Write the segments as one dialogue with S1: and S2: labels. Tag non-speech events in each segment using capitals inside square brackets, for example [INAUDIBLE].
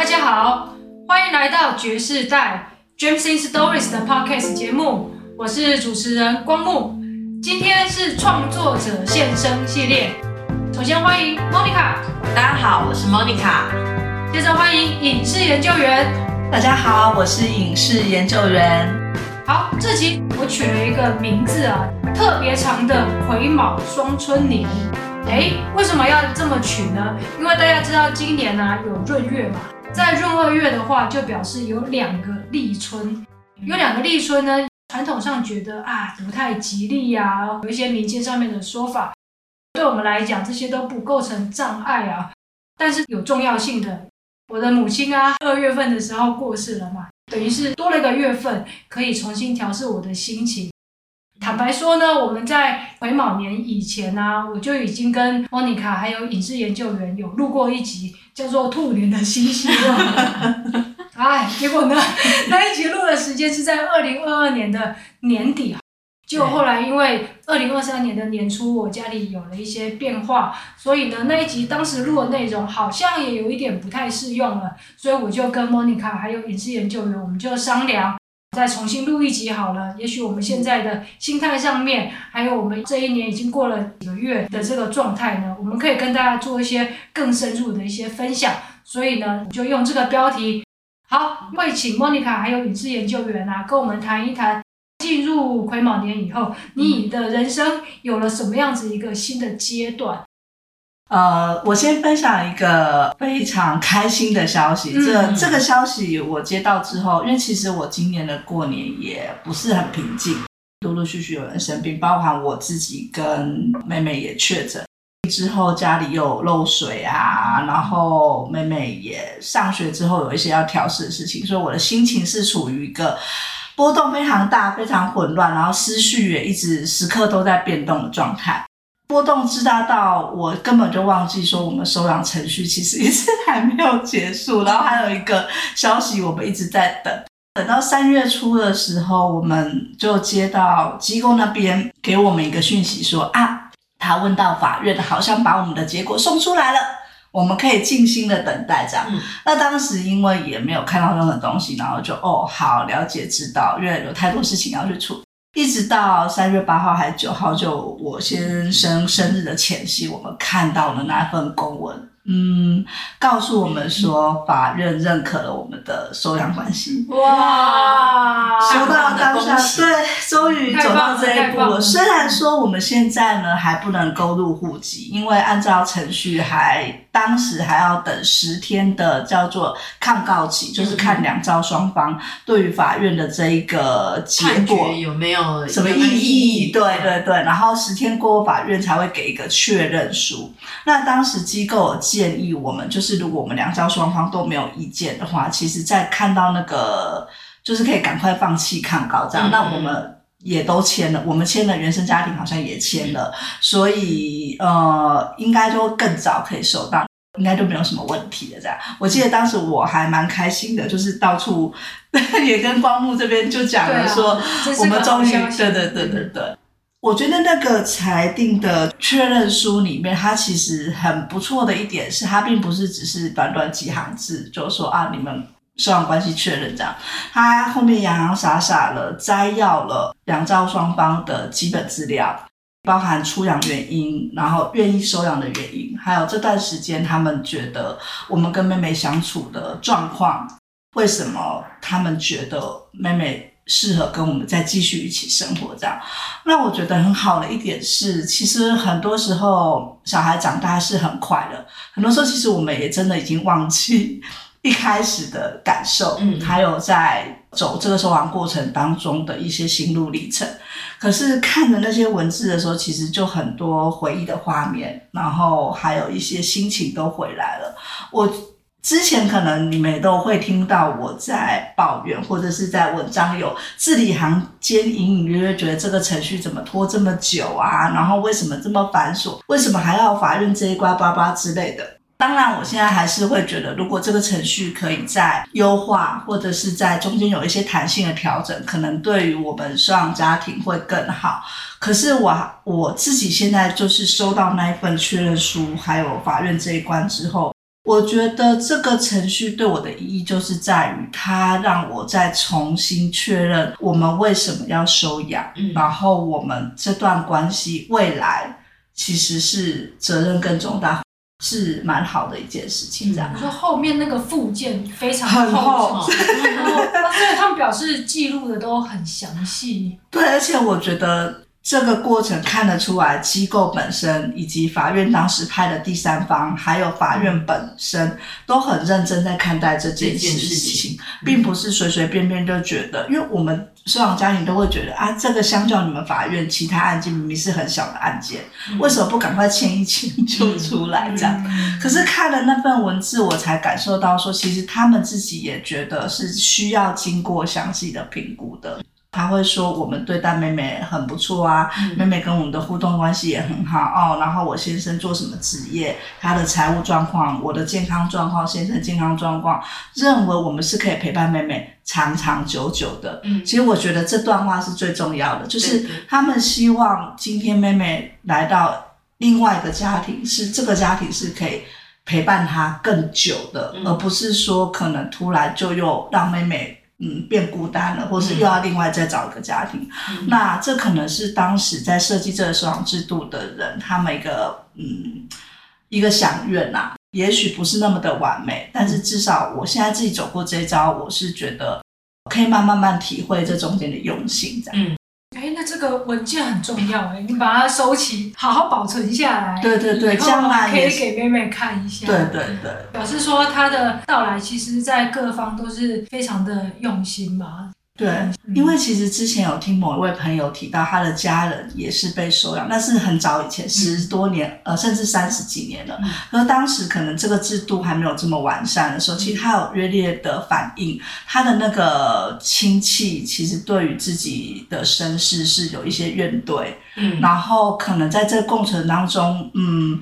S1: 大家好，欢迎来到爵士代 James in Stories 的 Podcast 节目，我是主持人光木。今天是创作者现身系列，首先欢迎 Monica，
S2: 大家好，我是 Monica。
S1: 接着欢迎影视研究员，
S2: 大家好，我是影视研究员。
S1: 好，这集我取了一个名字啊，特别长的癸卯双春年。哎，为什么要这么取呢？因为大家知道今年呢、啊、有闰月嘛，在闰二月的话，就表示有两个立春，有两个立春呢，传统上觉得啊不太吉利呀、有一些民间上面的说法，对我们来讲这些都不构成障碍啊，但是有重要性的，我的母亲啊二月份的时候过世了嘛，等于是多了一个月份，可以重新调试我的心情。坦白说呢，我们在癸卯年以前呢、啊，我就已经跟 Monica 还有影视研究员有录过一集，叫做《兔年的新希望》。[LAUGHS] 哎，结果呢，那一集录的时间是在二零二二年的年底，结果后来因为二零二三年的年初，我家里有了一些变化，所以呢，那一集当时录的内容好像也有一点不太适用了，所以我就跟 Monica 还有影视研究员，我们就商量。再重新录一集好了，也许我们现在的心态上面，还有我们这一年已经过了几个月的这个状态呢，我们可以跟大家做一些更深入的一些分享。所以呢，就用这个标题，好，会请 Monica 还有影视研究员啊，跟我们谈一谈，进入癸卯年以后，你的人生有了什么样子一个新的阶段？
S2: 呃，我先分享一个非常开心的消息。嗯、这这个消息我接到之后，因为其实我今年的过年也不是很平静，陆陆续续有人生病，包含我自己跟妹妹也确诊。之后家里又有漏水啊，然后妹妹也上学之后有一些要调试的事情，所以我的心情是处于一个波动非常大、非常混乱，然后思绪也一直时刻都在变动的状态。波动之大到我根本就忘记说，我们收养程序其实一直还没有结束。然后还有一个消息，我们一直在等，等到三月初的时候，我们就接到机构那边给我们一个讯息说啊，他问到法院，好像把我们的结果送出来了，我们可以静心的等待这样。嗯、那当时因为也没有看到任何东西，然后就哦好了解知道，因为有太多事情要去处。一直到三月八号还是九号，就我先生生日的前夕，我们看到了那份公文。嗯，告诉我们说，法院认可了我们的收养关系。哇！收到当下，对，终于走到这一步了。虽然说我们现在呢还不能勾入户籍，因为按照程序还当时还要等十天的叫做抗告期，就是看两造双方对于法院的这一个结果
S3: 有没有
S2: 什么意义。对对对，然后十天过后，法院才会给一个确认书。那当时机构。建议我们就是，如果我们两家双方都没有意见的话，其实，在看到那个就是可以赶快放弃抗告这样。嗯、那我们也都签了，我们签了，原生家庭好像也签了，所以呃，应该就更早可以收到，应该就没有什么问题了这样。我记得当时我还蛮开心的，就是到处 [LAUGHS] 也跟光木这边就讲了说，啊、我们终于对对对对对。我觉得那个裁定的确认书里面，它其实很不错的一点是，它并不是只是短短几行字，就说啊，你们收养关系确认这样，它后面洋洋洒洒的摘要了两造双方的基本资料，包含出养原因，然后愿意收养的原因，还有这段时间他们觉得我们跟妹妹相处的状况，为什么他们觉得妹妹。适合跟我们再继续一起生活，这样。那我觉得很好的一点是，其实很多时候小孩长大是很快的，很多时候其实我们也真的已经忘记一开始的感受，嗯，还有在走这个收养过程当中的一些心路历程。可是看着那些文字的时候，其实就很多回忆的画面，然后还有一些心情都回来了。我。之前可能你们都会听到我在抱怨，或者是在文章有字里行间隐隐约约觉得这个程序怎么拖这么久啊？然后为什么这么繁琐？为什么还要法院这一关叭叭之类的？当然，我现在还是会觉得，如果这个程序可以再优化，或者是在中间有一些弹性的调整，可能对于我们收养家庭会更好。可是我我自己现在就是收到那一份确认书，还有法院这一关之后。我觉得这个程序对我的意义就是在于，它让我再重新确认我们为什么要收养，嗯、然后我们这段关系未来其实是责任更重大，是蛮好的一件事情。这样，
S1: 说后面那个附件非常厚，厚然后对他们表示记录的都很详细。
S2: 对，而且我觉得。这个过程看得出来，机构本身以及法院当时派的第三方，还有法院本身都很认真在看待这件事情，并不是随随便便就觉得，因为我们收养家庭都会觉得啊，这个相较你们法院其他案件明明是很小的案件，为什么不赶快签一签就出来这样？可是看了那份文字，我才感受到说，其实他们自己也觉得是需要经过详细的评估的。他会说我们对待妹妹很不错啊，嗯、妹妹跟我们的互动关系也很好哦。然后我先生做什么职业，他的财务状况，我的健康状况，先生健康状况，认为我们是可以陪伴妹妹长长久久的。嗯，其实我觉得这段话是最重要的，就是他们希望今天妹妹来到另外一个家庭，是这个家庭是可以陪伴她更久的，嗯、而不是说可能突然就又让妹妹。嗯，变孤单了，或是又要另外再找一个家庭，嗯、那这可能是当时在设计这个收养制度的人，他们一个嗯一个想愿呐、啊，也许不是那么的完美，但是至少我现在自己走过这一招，我是觉得可以慢慢慢体会这中间的用心，这样。嗯
S1: 哎，那这个文件很重要哎，你把它收起，好好保存下来。
S2: 对对对，将来
S1: 可以给妹妹看一下。
S2: 对对对，
S1: 表示说她的到来，其实在各方都是非常的用心嘛。
S2: 对，因为其实之前有听某一位朋友提到，他的家人也是被收养，那是很早以前，十多年，呃，甚至三十几年了。而当时可能这个制度还没有这么完善的时候，其实他有热烈的反应，他的那个亲戚其实对于自己的身世是有一些怨怼，嗯，然后可能在这个过程当中，嗯。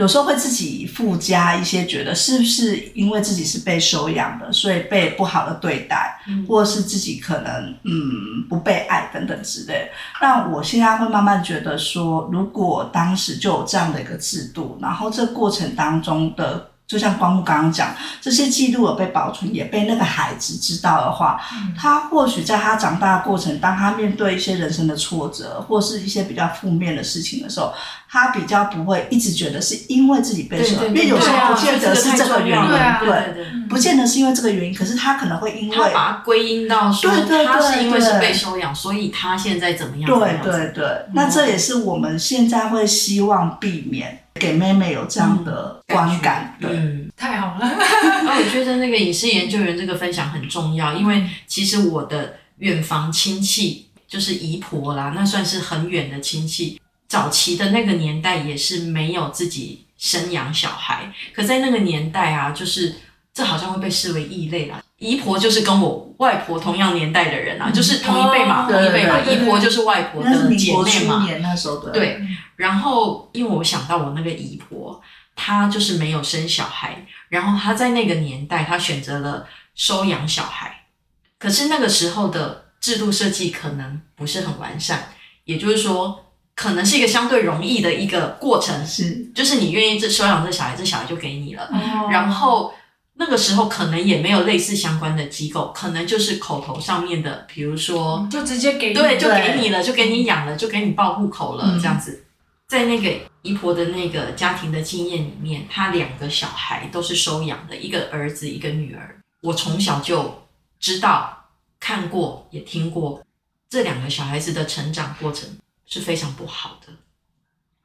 S2: 有时候会自己附加一些，觉得是不是因为自己是被收养的，所以被不好的对待，嗯、或者是自己可能嗯不被爱等等之类。那我现在会慢慢觉得说，如果当时就有这样的一个制度，然后这过程当中的。就像光木刚刚讲，这些记录有被保存，也被那个孩子知道的话，嗯、他或许在他长大的过程，当他面对一些人生的挫折，或是一些比较负面的事情的时候，他比较不会一直觉得是因为自己被受，因为有时候不见得是这个原因，对，不见得是因为这个原因，可是他可能会因为他
S3: 把它归因到说，对对对，他是因为是被收养，所以他现在怎么样？
S2: 对对对，嗯、那这也是我们现在会希望避免。给妹妹有这样的观感，嗯、对，
S1: 嗯，太好了。
S3: 那 [LAUGHS] 我觉得那个影视研究员这个分享很重要，因为其实我的远房亲戚就是姨婆啦，那算是很远的亲戚。早期的那个年代也是没有自己生养小孩，可在那个年代啊，就是这好像会被视为异类啦。姨婆就是跟我外婆同样年代的人啊，嗯、就是同一辈嘛，哦、同一辈嘛。姨婆就是外婆的姐妹嘛。
S2: 那时候对。
S3: 对。然后，因为我想到我那个姨婆，她就是没有生小孩，然后她在那个年代，她选择了收养小孩。可是那个时候的制度设计可能不是很完善，也就是说，可能是一个相对容易的一个过程，是，就是你愿意这收养这小孩，这小孩就给你了。哦、然后那个时候可能也没有类似相关的机构，可能就是口头上面的，比如说
S1: 就直接给你，
S3: 对，就给你了，就给你养了，就给你报户口了，嗯、这样子。在那个姨婆的那个家庭的经验里面，她两个小孩都是收养的，一个儿子，一个女儿。我从小就知道、看过、也听过这两个小孩子的成长过程是非常不好的。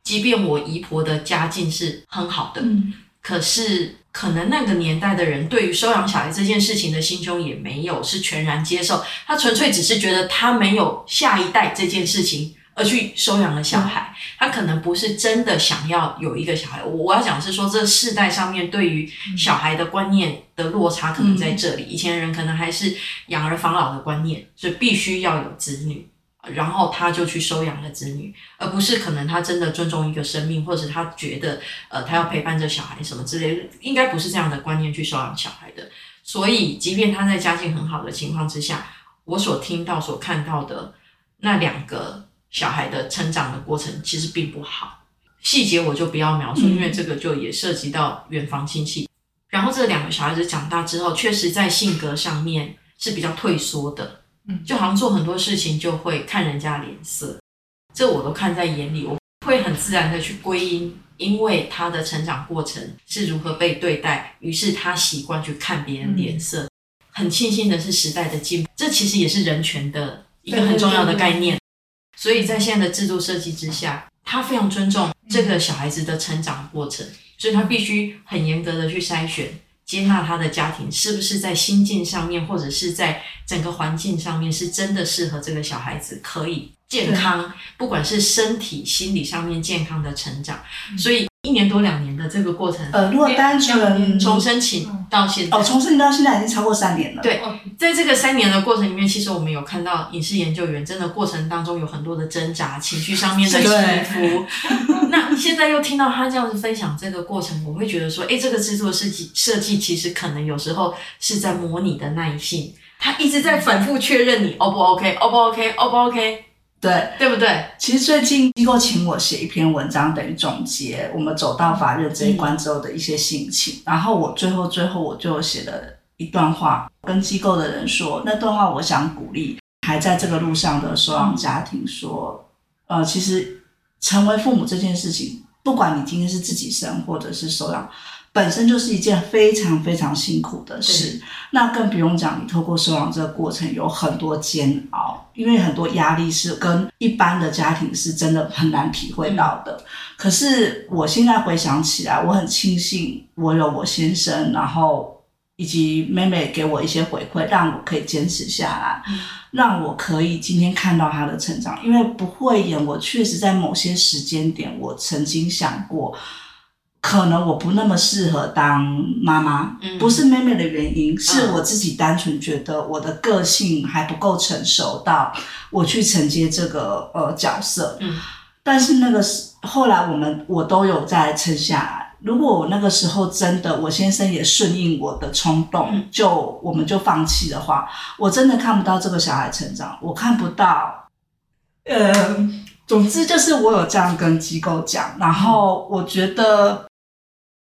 S3: 即便我姨婆的家境是很好的，嗯、可是可能那个年代的人对于收养小孩这件事情的心胸也没有是全然接受，他纯粹只是觉得他没有下一代这件事情。而去收养了小孩，他可能不是真的想要有一个小孩。我我要讲是说，这世代上面对于小孩的观念的落差可能在这里。以前人可能还是养儿防老的观念，所以必须要有子女，然后他就去收养了子女，而不是可能他真的尊重一个生命，或者他觉得呃他要陪伴着小孩什么之类的，应该不是这样的观念去收养小孩的。所以，即便他在家境很好的情况之下，我所听到、所看到的那两个。小孩的成长的过程其实并不好，细节我就不要描述，嗯、因为这个就也涉及到远房亲戚。然后这两个小孩子长大之后，确实在性格上面是比较退缩的，嗯，就好像做很多事情就会看人家脸色，这我都看在眼里，我会很自然的去归因，因为他的成长过程是如何被对待，于是他习惯去看别人脸色。嗯、很庆幸的是时代的进步，这其实也是人权的一个很重要的概念。所以在现在的制度设计之下，他非常尊重这个小孩子的成长过程。所以他必须很严格的去筛选，接纳他的家庭是不是在心境上面，或者是在整个环境上面，是真的适合这个小孩子可以健康，不管是身体、心理上面健康的成长。所以。一年多两年的这个过程，
S2: 呃，如果单纯
S3: 从申请到现在，
S2: 哦，从申请到现在已经超过三年了。
S3: 对，在这个三年的过程里面，其实我们有看到影视研究员真的过程当中有很多的挣扎，情绪上面的起伏。[LAUGHS] 那 [LAUGHS] 现在又听到他这样子分享这个过程，我会觉得说，诶，这个制作设计设计其实可能有时候是在模拟的耐性，他一直在反复确认你 O [LAUGHS] 不 OK，O 不 OK，O 不 OK。
S2: 对，
S3: 对不对？
S2: 其实最近机构请我写一篇文章，等于总结我们走到法院这一关之后的一些心情。嗯、然后我最后最后我就写了一段话，跟机构的人说，那段话我想鼓励还在这个路上的收养家庭说，嗯、呃，其实成为父母这件事情，不管你今天是自己生或者是收养。本身就是一件非常非常辛苦的事，那更不用讲，你透过收养这个过程有很多煎熬，因为很多压力是跟一般的家庭是真的很难体会到的。嗯、可是我现在回想起来，我很庆幸我有我先生，然后以及妹妹给我一些回馈，让我可以坚持下来，嗯、让我可以今天看到她的成长。因为不会演，我确实在某些时间点，我曾经想过。可能我不那么适合当妈妈，嗯、不是妹妹的原因，是我自己单纯觉得我的个性还不够成熟到我去承接这个呃角色。嗯，但是那个是后来我们我都有在撑下来。如果我那个时候真的我先生也顺应我的冲动，嗯、就我们就放弃的话，我真的看不到这个小孩成长，我看不到。呃，总之就是我有这样跟机构讲，然后我觉得。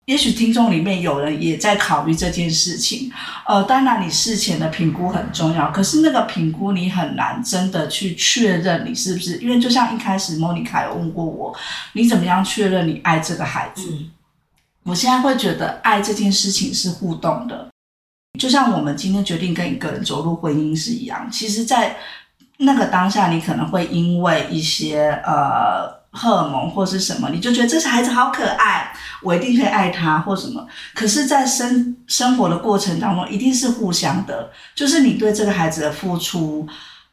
S2: 也许听众里面有人也在考虑这件事情，呃，当然你事前的评估很重要，可是那个评估你很难真的去确认你是不是，因为就像一开始莫妮卡有问过我，你怎么样确认你爱这个孩子？嗯，我现在会觉得爱这件事情是互动的，就像我们今天决定跟一个人走入婚姻是一样，其实，在那个当下，你可能会因为一些呃。荷尔蒙或是什么，你就觉得这小孩子好可爱，我一定会爱他或什么。可是，在生生活的过程当中，一定是互相的，就是你对这个孩子的付出，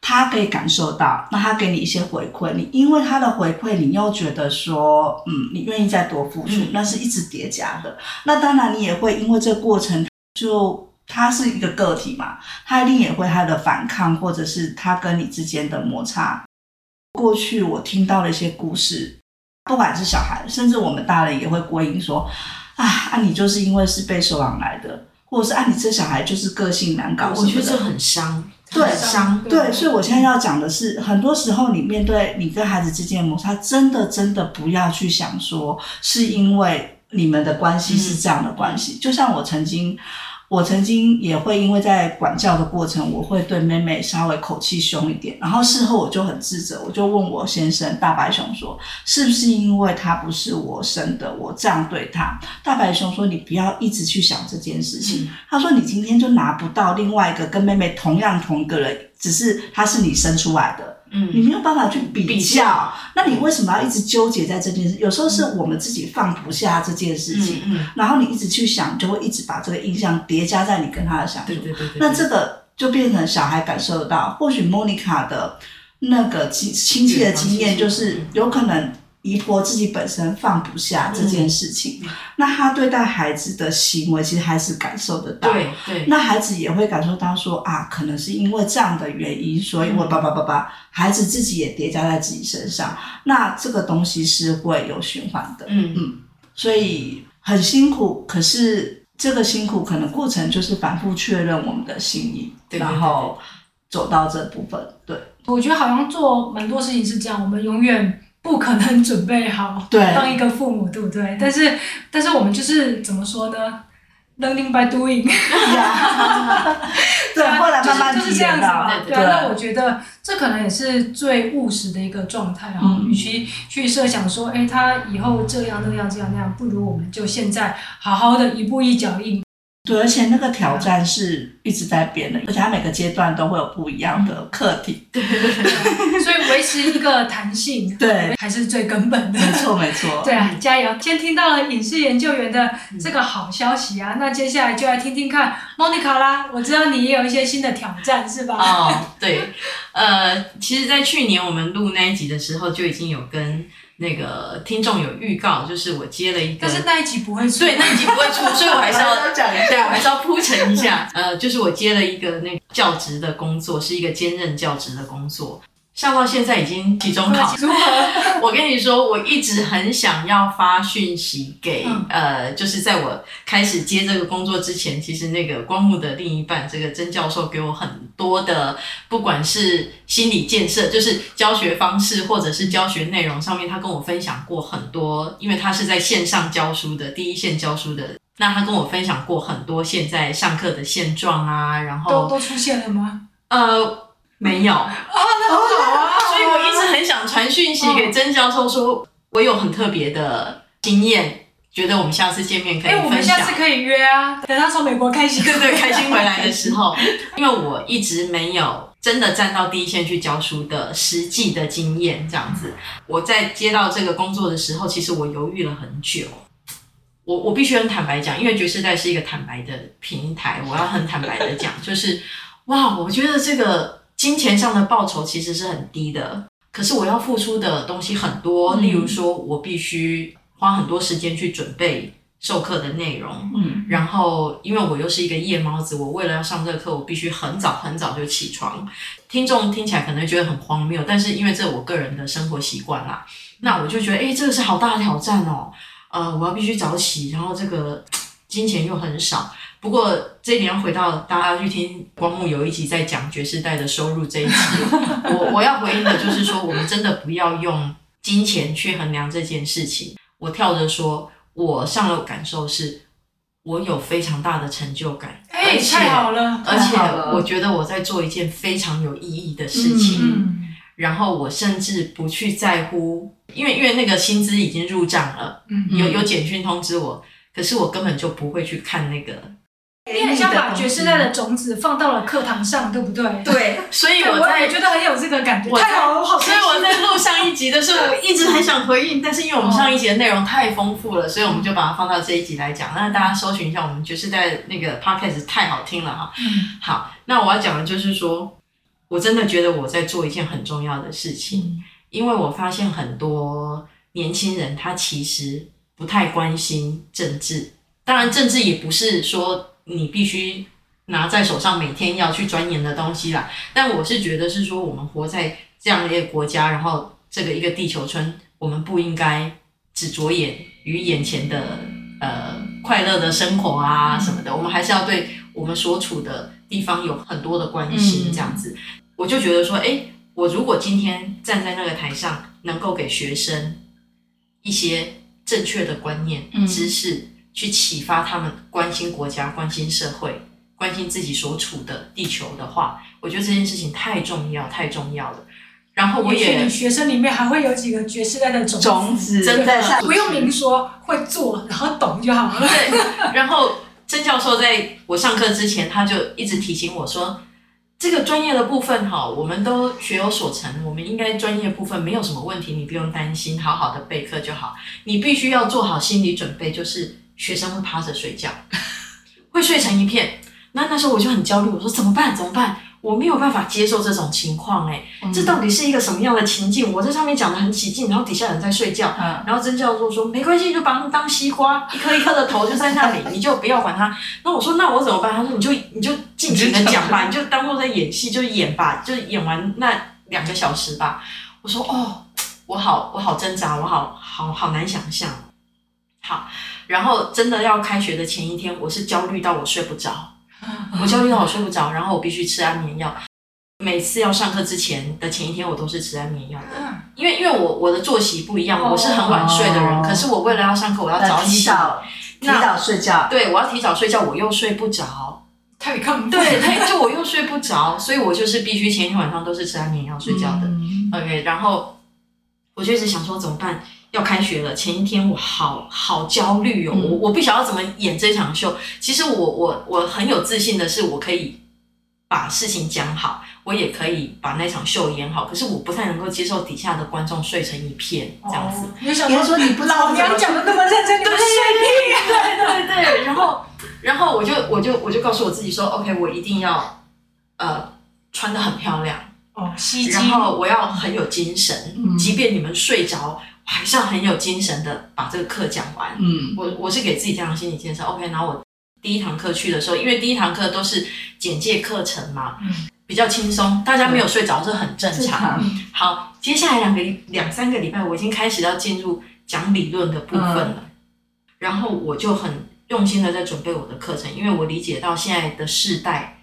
S2: 他可以感受到，那他给你一些回馈，你因为他的回馈，你又觉得说，嗯，你愿意再多付出，那是一直叠加的。那当然，你也会因为这个过程，就他是一个个体嘛，他一定也会他的反抗，或者是他跟你之间的摩擦。过去我听到了一些故事，不管是小孩，甚至我们大人也会归因说，啊，啊你就是因为是被收养来的，或者是啊你这小孩就是个性难搞，
S3: 我觉得这很伤，对，
S2: 对，所以我现在要讲的是，很多时候你面对你跟孩子之间的摩擦，真的真的不要去想说是因为你们的关系是这样的关系，嗯、就像我曾经。我曾经也会因为在管教的过程，我会对妹妹稍微口气凶一点，然后事后我就很自责，我就问我先生大白熊说，是不是因为他不是我生的，我这样对他？大白熊说，你不要一直去想这件事情。嗯、他说，你今天就拿不到另外一个跟妹妹同样同一个人，只是他是你生出来的。嗯，你没有办法去比较，那你为什么要一直纠结在这件事？有时候是我们自己放不下这件事情，嗯嗯、然后你一直去想，就会一直把这个印象叠加在你跟他的相处。对对对对。那这个就变成小孩感受得到，或许莫妮卡的那个亲亲戚的经验，就是有可能。姨婆自己本身放不下这件事情，嗯、那他对待孩子的行为其实还是感受得到。对那孩子也会感受到说啊，可能是因为这样的原因，所以我爸爸爸爸，孩子自己也叠加在自己身上，那这个东西是会有循环的。嗯嗯，所以很辛苦，可是这个辛苦可能过程就是反复确认我们的心意，对对对对，然后走到这部分。对，
S1: 我觉得好像做蛮多事情是这样，我们永远。不可能准备好当一个父母，对，对不对？但是，但是我们就是怎么说呢？learning by doing。[LAUGHS]
S2: 对，后来慢慢
S1: 就是这样子嘛。
S3: 对
S1: 对，那我觉得这可能也是最务实的一个状态哈。与其去设想说，哎，他以后这样那样这样那样，不如我们就现在好好的一步一脚印。
S2: 对，而且那个挑战是一直在变的，而且它每个阶段都会有不一样的课题。
S1: 对对对，[LAUGHS] 所以维持一个弹性，[LAUGHS]
S2: 对，
S1: 还是最根本的。
S2: 没错没错。
S1: 对啊，加油！先听到了影视研究员的这个好消息啊，那接下来就来听听看 Monica 啦。我知道你也有一些新的挑战，是吧？
S3: 哦，对，呃，其实，在去年我们录那一集的时候，就已经有跟。那个听众有预告，就是我接了一个，
S1: 但是那一集不会出，
S3: 对，那一集不会出，所以我还是要 [LAUGHS]
S2: 讲一下，
S3: 对，我还是要铺陈一下。呃，就是我接了一个那个教职的工作，是一个兼任教职的工作。上到现在已经期中考，[LAUGHS] 我跟你说，我一直很想要发讯息给、嗯、呃，就是在我开始接这个工作之前，其实那个光幕的另一半这个曾教授给我很多的，不管是心理建设，就是教学方式或者是教学内容上面，他跟我分享过很多，因为他是在线上教书的第一线教书的，那他跟我分享过很多现在上课的现状啊，然后
S1: 都都出现了吗？
S3: 呃。没有
S1: 啊，那很好啊，
S3: 所以我一直很想传讯息给曾教授，说我有很特别的经验，觉得我们下次见面可以分享。哎，
S1: 我们下次可以约啊，等他从美国开心，
S3: 对对，[LAUGHS] 开心回来的时候，因为我一直没有真的站到第一线去教书的实际的经验，这样子。我在接到这个工作的时候，其实我犹豫了很久。我我必须很坦白讲，因为爵士代是一个坦白的平台，我要很坦白的讲，就是哇，我觉得这个。金钱上的报酬其实是很低的，可是我要付出的东西很多。嗯、例如说，我必须花很多时间去准备授课的内容，嗯，然后因为我又是一个夜猫子，我为了要上这个课，我必须很早很早就起床。听众听起来可能觉得很荒谬，但是因为这我个人的生活习惯啦，那我就觉得，诶，这个是好大的挑战哦。呃，我要必须早起，然后这个金钱又很少。不过这一点要回到大家要去听光木有一集在讲爵士带的收入这一集，[LAUGHS] 我我要回应的就是说，我们真的不要用金钱去衡量这件事情。我跳着说，我上了感受是，我有非常大的成就感，
S1: 哎，太好了，
S3: 而且我觉得我在做一件非常有意义的事情，嗯，然后我甚至不去在乎，因为因为那个薪资已经入账了，有有简讯通知我，可是我根本就不会去看那个。
S1: 你很像把觉世代的种子放到了课堂上，对不对？
S3: 对，[LAUGHS] 所以我在
S1: 我觉得很有这个感觉。太好了，我好。
S3: 所以我在录上一集的时候，我一直很想回应，但是因为我们上一集的内容太丰富了，所以我们就把它放到这一集来讲。那大家搜寻一下，我们觉世代那个 podcast 太好听了哈。嗯。好，那我要讲的就是说，我真的觉得我在做一件很重要的事情，因为我发现很多年轻人他其实不太关心政治，当然政治也不是说。你必须拿在手上，每天要去钻研的东西啦。但我是觉得是说，我们活在这样的一个国家，然后这个一个地球村，我们不应该只着眼于眼前的呃快乐的生活啊什么的。我们还是要对我们所处的地方有很多的关心。这样子，我就觉得说，诶，我如果今天站在那个台上，能够给学生一些正确的观念、知识。去启发他们关心国家、关心社会、关心自己所处的地球的话，我觉得这件事情太重要、太重要了。然后我也，
S1: 学生里面还会有几个爵士代的种子，
S3: 种子真的
S1: 不用明说，会做，然后懂就好了。
S3: 对。然后曾教授在我上课之前，他就一直提醒我说。这个专业的部分哈，我们都学有所成，我们应该专业部分没有什么问题，你不用担心，好好的备课就好。你必须要做好心理准备，就是学生会趴着睡觉，会睡成一片。那那时候我就很焦虑，我说怎么办？怎么办？我没有办法接受这种情况，哎，这到底是一个什么样的情境？我在上面讲的很起劲，然后底下人在睡觉，然后曾教授说没关系，就把他们当西瓜，一颗一颗的头就在那里，你就不要管他。那我说那我怎么办？他说你就你就尽情的讲吧，你就当做在演戏，就演吧，就演完那两个小时吧。我说哦，我好我好挣扎，我好好好难想象。好，然后真的要开学的前一天，我是焦虑到我睡不着。我焦虑到我睡不着，然后我必须吃安眠药。每次要上课之前的前一天，我都是吃安眠药的，因为因为我我的作息不一样，我是很晚睡的人，可是我为了要上课，我要早起。
S2: 提早睡觉，
S3: 对，我要提早睡觉，我又睡不着，[LAUGHS]
S1: 太亢奋，
S3: 对，就我又睡不着，所以我就是必须前一天晚上都是吃安眠药睡觉的。
S2: 嗯、
S3: OK，然后我就一直想说怎么办？要开学了，前一天我好好焦虑哦，嗯、我我不晓得怎么演这场秀。其实我我我很有自信的是，我可以把事情讲好，我也可以把那场秀演好。可是我不太能够接受底下的观众睡成一片这样子。
S1: 你想说你不知道，老娘讲的那么认真，你们睡屁啊？
S3: 对对对，然后然后我就我就我就告诉我自己说，OK，我一定要呃穿的很漂亮
S1: 哦，吸睛，
S3: 然后我要很有精神，嗯、即便你们睡着。还是要很有精神的把这个课讲完。
S2: 嗯，
S3: 我我是给自己这样的心理建设。OK，然后我第一堂课去的时候，因为第一堂课都是简介课程嘛，
S1: 嗯，
S3: 比较轻松，大家没有睡着是很正常。好，接下来两个两三个礼拜，我已经开始要进入讲理论的部分了。嗯，然后我就很用心的在准备我的课程，因为我理解到现在的世代，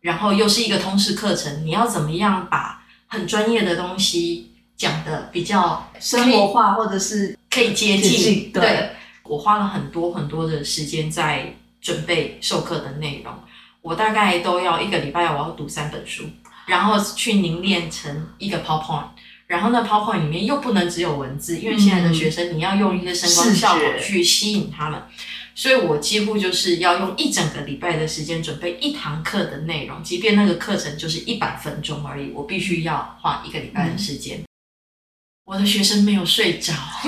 S3: 然后又是一个通识课程，你要怎么样把很专业的东西。讲的比较
S2: 生活化，或者是
S3: 可以接近。
S2: 对，
S3: 对，我花了很多很多的时间在准备授课的内容。我大概都要一个礼拜，我要读三本书，然后去凝练成一个 PowerPoint。然后呢，PowerPoint 里面又不能只有文字，因为现在的学生你要用一个声光效果去吸引他们，所以我几乎就是要用一整个礼拜的时间准备一堂课的内容，即便那个课程就是一百分钟而已，我必须要花一个礼拜的时间。嗯我的学生没有睡着，[LAUGHS]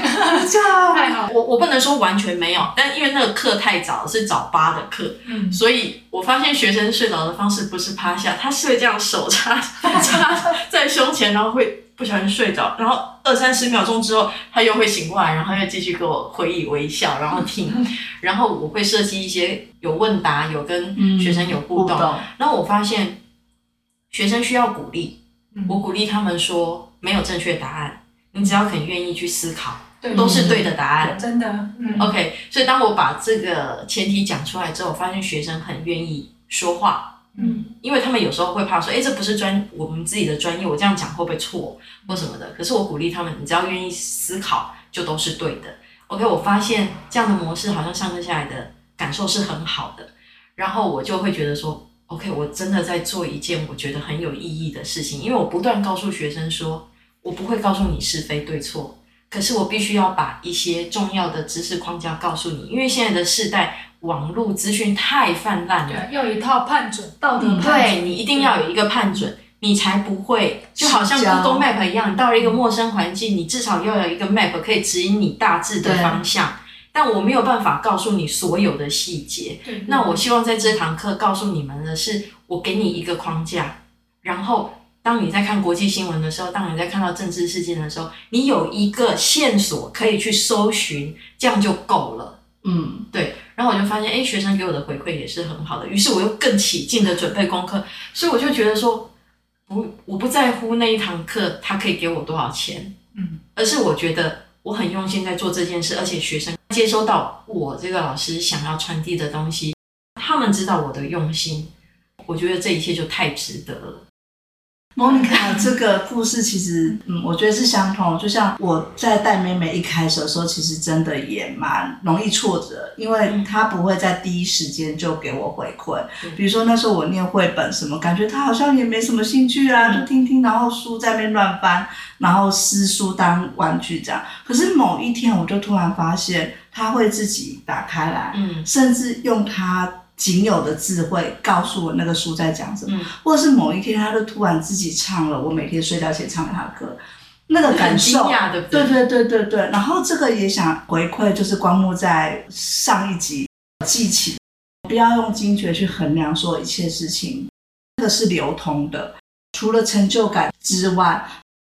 S1: 太好。
S3: 我我不能说完全没有，但因为那个课太早，是早八的课，
S1: 嗯，
S3: 所以我发现学生睡着的方式不是趴下，他是会这样手插插在胸前，然后会不小心睡着，然后二三十秒钟之后他又会醒过来，然后又继续给我回以微笑，然后听，然后我会设计一些有问答，有跟学生有互动，嗯、互动，然后我发现学生需要鼓励，我鼓励他们说没有正确答案。你只要肯愿意去思考，都是对的答案。
S1: 真的。嗯、
S3: OK，所以当我把这个前提讲出来之后，我发现学生很愿意说话。
S1: 嗯，
S3: 因为他们有时候会怕说，哎，这不是专我们自己的专业，我这样讲会不会错或什么的？可是我鼓励他们，你只要愿意思考，就都是对的。OK，我发现这样的模式好像上课下来的感受是很好的，然后我就会觉得说，OK，我真的在做一件我觉得很有意义的事情，因为我不断告诉学生说。我不会告诉你是非对错，可是我必须要把一些重要的知识框架告诉你，因为现在的世代网络资讯太泛滥了，
S1: 要有一套判准道德判准，
S3: 对，你一定要有一个判准，你才不会就好像 Google Map 一样，你到了一个陌生环境，你至少要有一个 Map 可以指引你大致的方向，但我没有办法告诉你所有的细节。那我希望在这堂课告诉你们的是，我给你一个框架，然后。当你在看国际新闻的时候，当你在看到政治事件的时候，你有一个线索可以去搜寻，这样就够了。
S2: 嗯，
S3: 对。然后我就发现，哎，学生给我的回馈也是很好的，于是我又更起劲的准备功课。所以我就觉得说，不，我不在乎那一堂课他可以给我多少钱，
S1: 嗯，
S3: 而是我觉得我很用心在做这件事，而且学生接收到我这个老师想要传递的东西，他们知道我的用心，我觉得这一切就太值得了。
S2: 莫妮卡这个故事其实，嗯，我觉得是相同。就像我在带妹妹一开始的时候，其实真的也蛮容易挫折，因为她不会在第一时间就给我回馈。比如说那时候我念绘本什么，感觉她好像也没什么兴趣啊，就听听，然后书在那边乱翻，然后撕书当玩具这样。可是某一天，我就突然发现，她会自己打开来，
S3: 嗯，
S2: 甚至用她。仅有的智慧告诉我那个书在讲什么，
S3: 嗯、
S2: 或者是某一天他就突然自己唱了我每天睡觉前唱给他的歌，那个感受，
S3: 对不对？
S2: 对对对对对。然后这个也想回馈，就是光幕在上一集记起，不要用金钱去衡量说一切事情，这个是流通的，除了成就感之外。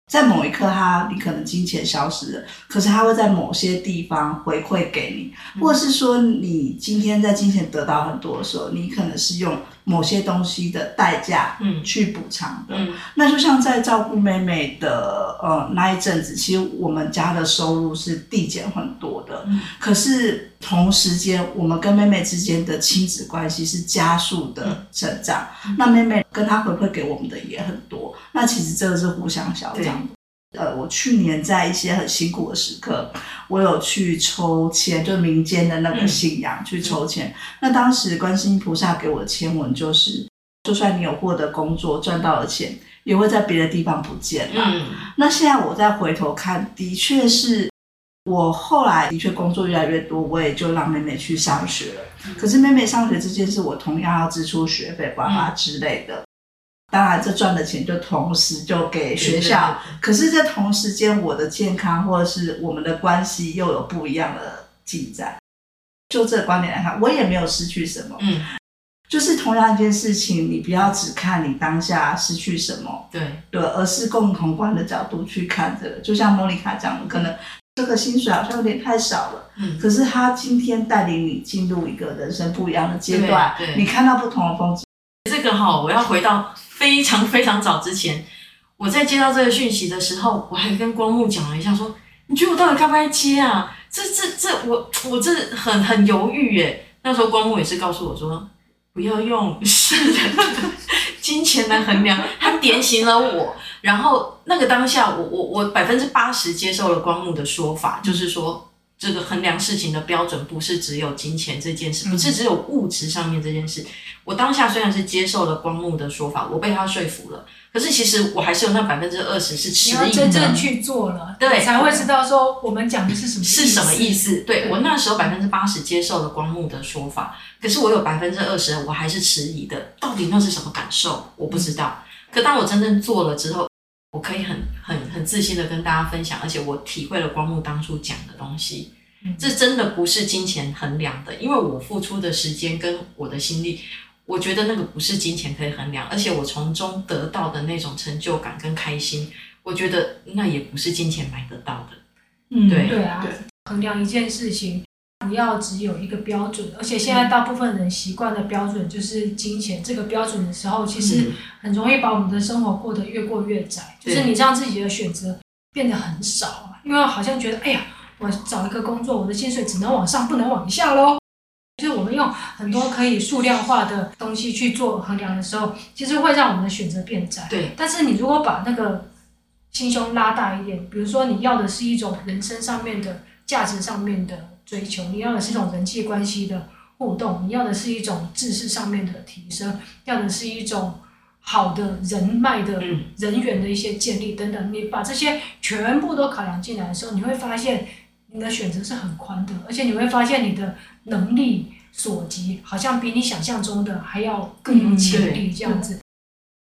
S2: 在某一刻，他你可能金钱消失了，可是他会在某些地方回馈给你，或者是说你今天在金钱得到很多的时候，你可能是用某些东西的代价，嗯，去补偿的。
S3: 嗯，
S2: 那就像在照顾妹妹的呃那一阵子，其实我们家的收入是递减很多的，
S3: 嗯，
S2: 可是同时间我们跟妹妹之间的亲子关系是加速的成长，嗯，那妹妹跟她回馈给我们的也很多，那其实这个是互相消长。呃，我去年在一些很辛苦的时刻，我有去抽签，就民间的那个信仰、嗯、去抽签。那当时观世音菩萨给我的签文就是，就算你有获得工作赚到了钱，也会在别的地方不见了。嗯、那现在我再回头看，的确是我后来的确工作越来越多，我也就让妹妹去上学了。可是妹妹上学这件事，我同样要支出学费、爸爸之类的。当然，这赚的钱就同时就给学校，可是这同时间我的健康或者是我们的关系又有不一样的进展。就这个观点来看，我也没有失去什么。嗯，就是同样一件事情，你不要只看你当下失去什么，对对，而是共同观的角度去看这个。就像莫妮卡讲的，可能这个薪水好像有点太少了，嗯，可是他今天带领你进入一个人生不一样的阶段，对你看到不同的风景。
S3: 这个哈，我要回到。非常非常早之前，我在接到这个讯息的时候，我还跟光木讲了一下，说：“你觉得我到底该不该接啊？这、这、这，我我这很很犹豫耶。”那时候光木也是告诉我说：“不要用是 [LAUGHS] 金钱来衡量。”他点醒了我，然后那个当下我，我我我百分之八十接受了光木的说法，就是说。这个衡量事情的标准不是只有金钱这件事，不是只有物质上面这件事。我当下虽然是接受了光木的说法，我被他说服了，可是其实我还是有那百分之二十是迟疑的。
S1: 你要真正去做了，对，才会知道说我们讲的是什么
S3: 是什么意思。对，对我那时候百分之八十接受了光木的说法，可是我有百分之二十我还是迟疑的，到底那是什么感受？我不知道。可当我真正做了之后。我可以很很很自信的跟大家分享，而且我体会了光木当初讲的东西，这真的不是金钱衡量的，因为我付出的时间跟我的心力，我觉得那个不是金钱可以衡量，而且我从中得到的那种成就感跟开心，我觉得那也不是金钱买得到的。
S1: 嗯，对对啊，衡量一件事情。不要只有一个标准，而且现在大部分人习惯的标准就是金钱。这个标准的时候，其实很容易把我们的生活过得越过越窄。就是你让自己的选择变得很少啊，因为好像觉得，哎呀，我找一个工作，我的薪水只能往上，不能往下喽。就是我们用很多可以数量化的东西去做衡量的时候，其实会让我们的选择变窄。对。但是你如果把那个心胸拉大一点，比如说你要的是一种人生上面的价值上面的。追求，你要的是一种人际关系的互动，你要的是一种知识上面的提升，要的是一种好的人脉的人员的一些建立等等。你把这些全部都考量进来的时候，你会发现你的选择是很宽的，而且你会发现你的能力所及好像比你想象中的还要更有潜力。这样子，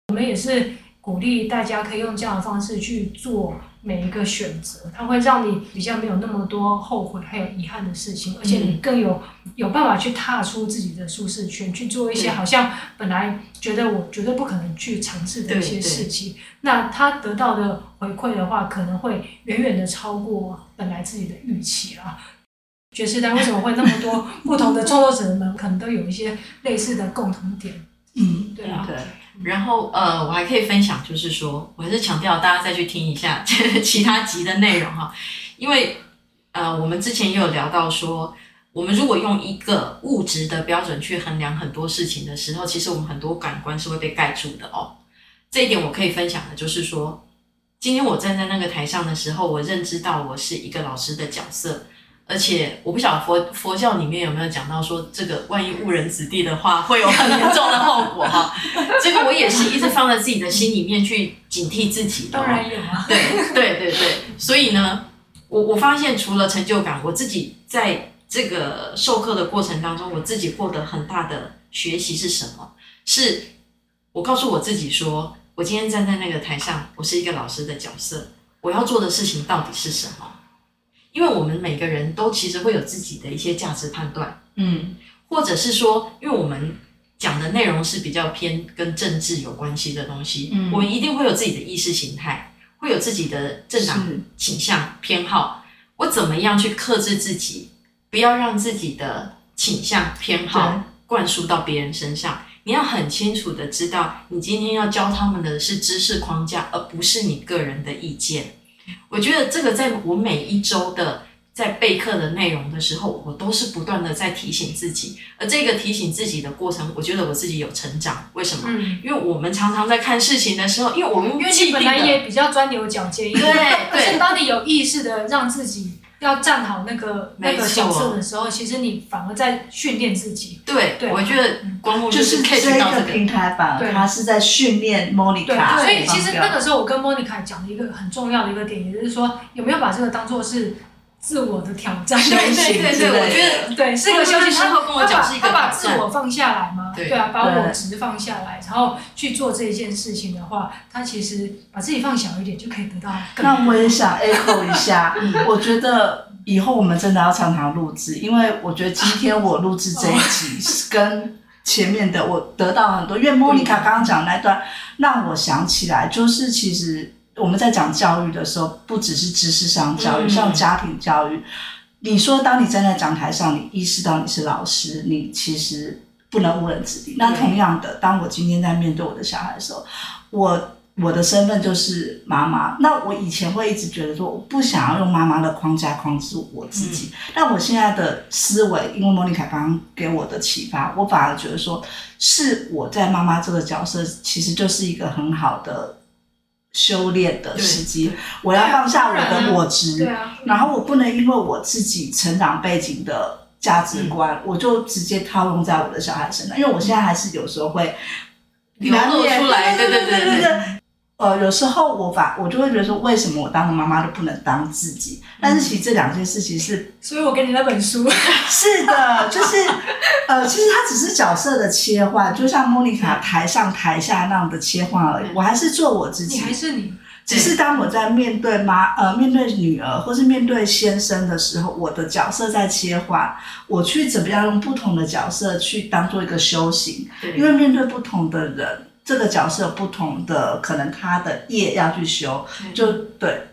S1: 我们也是鼓励大家可以用这样的方式去做。每一个选择，它会让你比较没有那么多后悔还有遗憾的事情，而且你更有有办法去踏出自己的舒适圈，去做一些好像本来觉得我绝对不可能去尝试的一些事情。那他得到的回馈的话，可能会远远的超过本来自己的预期啊。爵士单为什么会那么多不同的创作者们，可能都有一些类似的共同点。嗯，对啊。对
S3: 然后，呃，我还可以分享，就是说，我还是强调大家再去听一下 [LAUGHS] 其他集的内容哈，因为，呃，我们之前也有聊到说，我们如果用一个物质的标准去衡量很多事情的时候，其实我们很多感官是会被盖住的哦。这一点我可以分享的就是说，今天我站在那个台上的时候，我认知到我是一个老师的角色。而且我不晓得佛佛教里面有没有讲到说，这个万一误人子弟的话，会有很严重的后果哈。[LAUGHS] 这个我也是一直放在自己的心里面去警惕自己的。
S1: 当然有啊。
S3: 对对对对，所以呢，我我发现除了成就感，我自己在这个授课的过程当中，我自己获得很大的学习是什么？是我告诉我自己说，我今天站在那个台上，我是一个老师的角色，我要做的事情到底是什么？因为我们每个人都其实会有自己的一些价值判断，嗯，或者是说，因为我们讲的内容是比较偏跟政治有关系的东西，嗯，我们一定会有自己的意识形态，会有自己的政党倾向偏好。我怎么样去克制自己，不要让自己的倾向偏好灌输到别人身上？你要很清楚的知道，你今天要教他们的是知识框架，而不是你个人的意见。我觉得这个在我每一周的在备课的内容的时候，我都是不断的在提醒自己，而这个提醒自己的过程，我觉得我自己有成长。为什么？嗯，因为我们常常在看事情的时候，因为我们
S1: 因为你本来也比较钻牛角尖一点，
S3: 对，[LAUGHS]
S1: 可是当你有意识的让自己要站好那个那个角色的时候，其实你反而在训练自己。
S3: 对，对，我觉得光目
S2: 就是这个平台吧，它是在训练 Monica。
S1: 所以其实那个时候我跟 Monica 讲的一个很重要的一个点，也就是说有没有把这个当做是。自我的挑战，
S2: 对
S3: 对对对，我觉得对是一个休息。他跟我讲是一个。他把自我放下来吗，对啊，把我执放下来，然后去做这件事情的话，他其实把自己放小一点就可以得到。
S2: 那我也想 echo 一下，[LAUGHS] 我觉得以后我们真的要常常录制，因为我觉得今天我录制这一集跟前面的我得到很多，因为莫妮卡刚刚讲那段让我想起来，就是其实。我们在讲教育的时候，不只是知识上教育，嗯、像家庭教育。你说，当你站在讲台上，你意识到你是老师，你其实不能误人子弟。那同样的，当我今天在面对我的小孩的时候，我我的身份就是妈妈。那我以前会一直觉得说，我不想要用妈妈的框架框住我自己。嗯、但我现在的思维，因为莫妮卡刚刚给我的启发，我反而觉得说，是我在妈妈这个角色，其实就是一个很好的。修炼的时机，我要放下我的我执，
S1: 然，啊、
S2: 然后我不能因为我自己成长背景的价值观，嗯、我就直接套用在我的小孩身上，因为我现在还是有时候会
S3: 流露出来，对对对对对。
S2: 呃，有时候我把我就会觉得说，为什么我当了妈妈都不能当自己？但是其实这两件事情是，
S1: 所以我给你那本书，[LAUGHS]
S2: 是的，就是呃，其实它只是角色的切换，就像莫妮卡台上台下那样的切换而已。我还是做我自己，
S1: 你还是你，
S2: 只是当我在面对妈呃面对女儿或是面对先生的时候，我的角色在切换，我去怎么样用不同的角色去当做一个修行，因为面对不同的人。这个角色有不同的，可能他的业要去修，就对，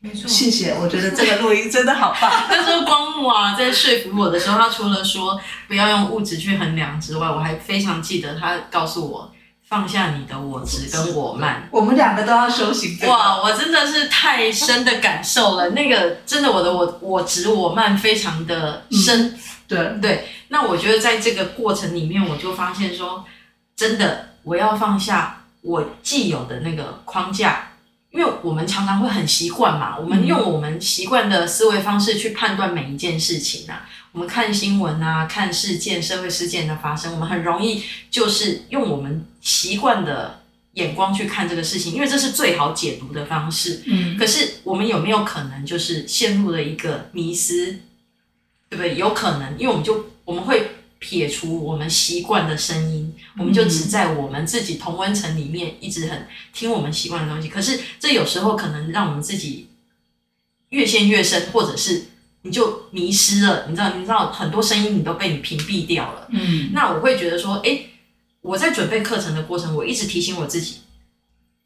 S1: 没错。
S2: 谢谢，我觉得这个录音真的好棒。
S3: 那时候光木啊，在说服我的时候，他除了说不要用物质去衡量之外，我还非常记得他告诉我放下你的我执跟我慢。
S2: 我们两个都要修行。
S3: 哇，我真的是太深的感受了，那个真的我的我我执我慢非常的深。
S2: 嗯、对
S3: 对，那我觉得在这个过程里面，我就发现说，真的。我要放下我既有的那个框架，因为我们常常会很习惯嘛，我们用我们习惯的思维方式去判断每一件事情啊。我们看新闻啊，看事件、社会事件的发生，我们很容易就是用我们习惯的眼光去看这个事情，因为这是最好解读的方式。嗯，可是我们有没有可能就是陷入了一个迷失，对不对？有可能，因为我们就我们会。撇除我们习惯的声音，我们就只在我们自己同温层里面一直很听我们习惯的东西。可是这有时候可能让我们自己越陷越深，或者是你就迷失了。你知道，你知道很多声音你都被你屏蔽掉了。嗯，那我会觉得说，诶，我在准备课程的过程，我一直提醒我自己，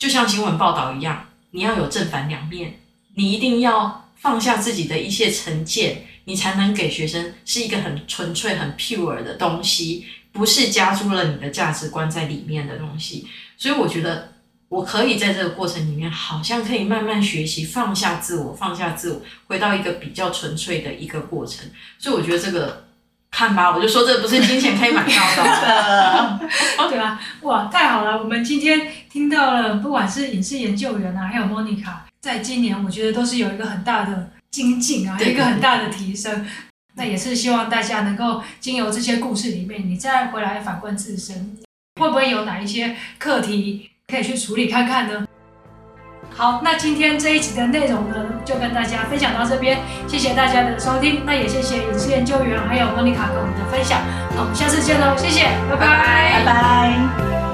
S3: 就像新闻报道一样，你要有正反两面，你一定要放下自己的一些成见。你才能给学生是一个很纯粹、很 pure 的东西，不是加注了你的价值观在里面的东西。所以我觉得我可以在这个过程里面，好像可以慢慢学习放下自我，放下自我，回到一个比较纯粹的一个过程。所以我觉得这个看吧，我就说这不是金钱可以买到的，[LAUGHS]
S1: 对吧？哇，太好了！我们今天听到了，不管是影视研究员啊，还有莫妮卡，在今年我觉得都是有一个很大的。精进啊，一个很大的提升。那也是希望大家能够经由这些故事里面，你再回来反观自身，会不会有哪一些课题可以去处理看看呢？好，那今天这一集的内容呢，就跟大家分享到这边，谢谢大家的收听，那也谢谢影视研究员还有莫妮卡跟我们的分享，好我们下次见喽，谢谢，拜拜，
S2: 拜拜。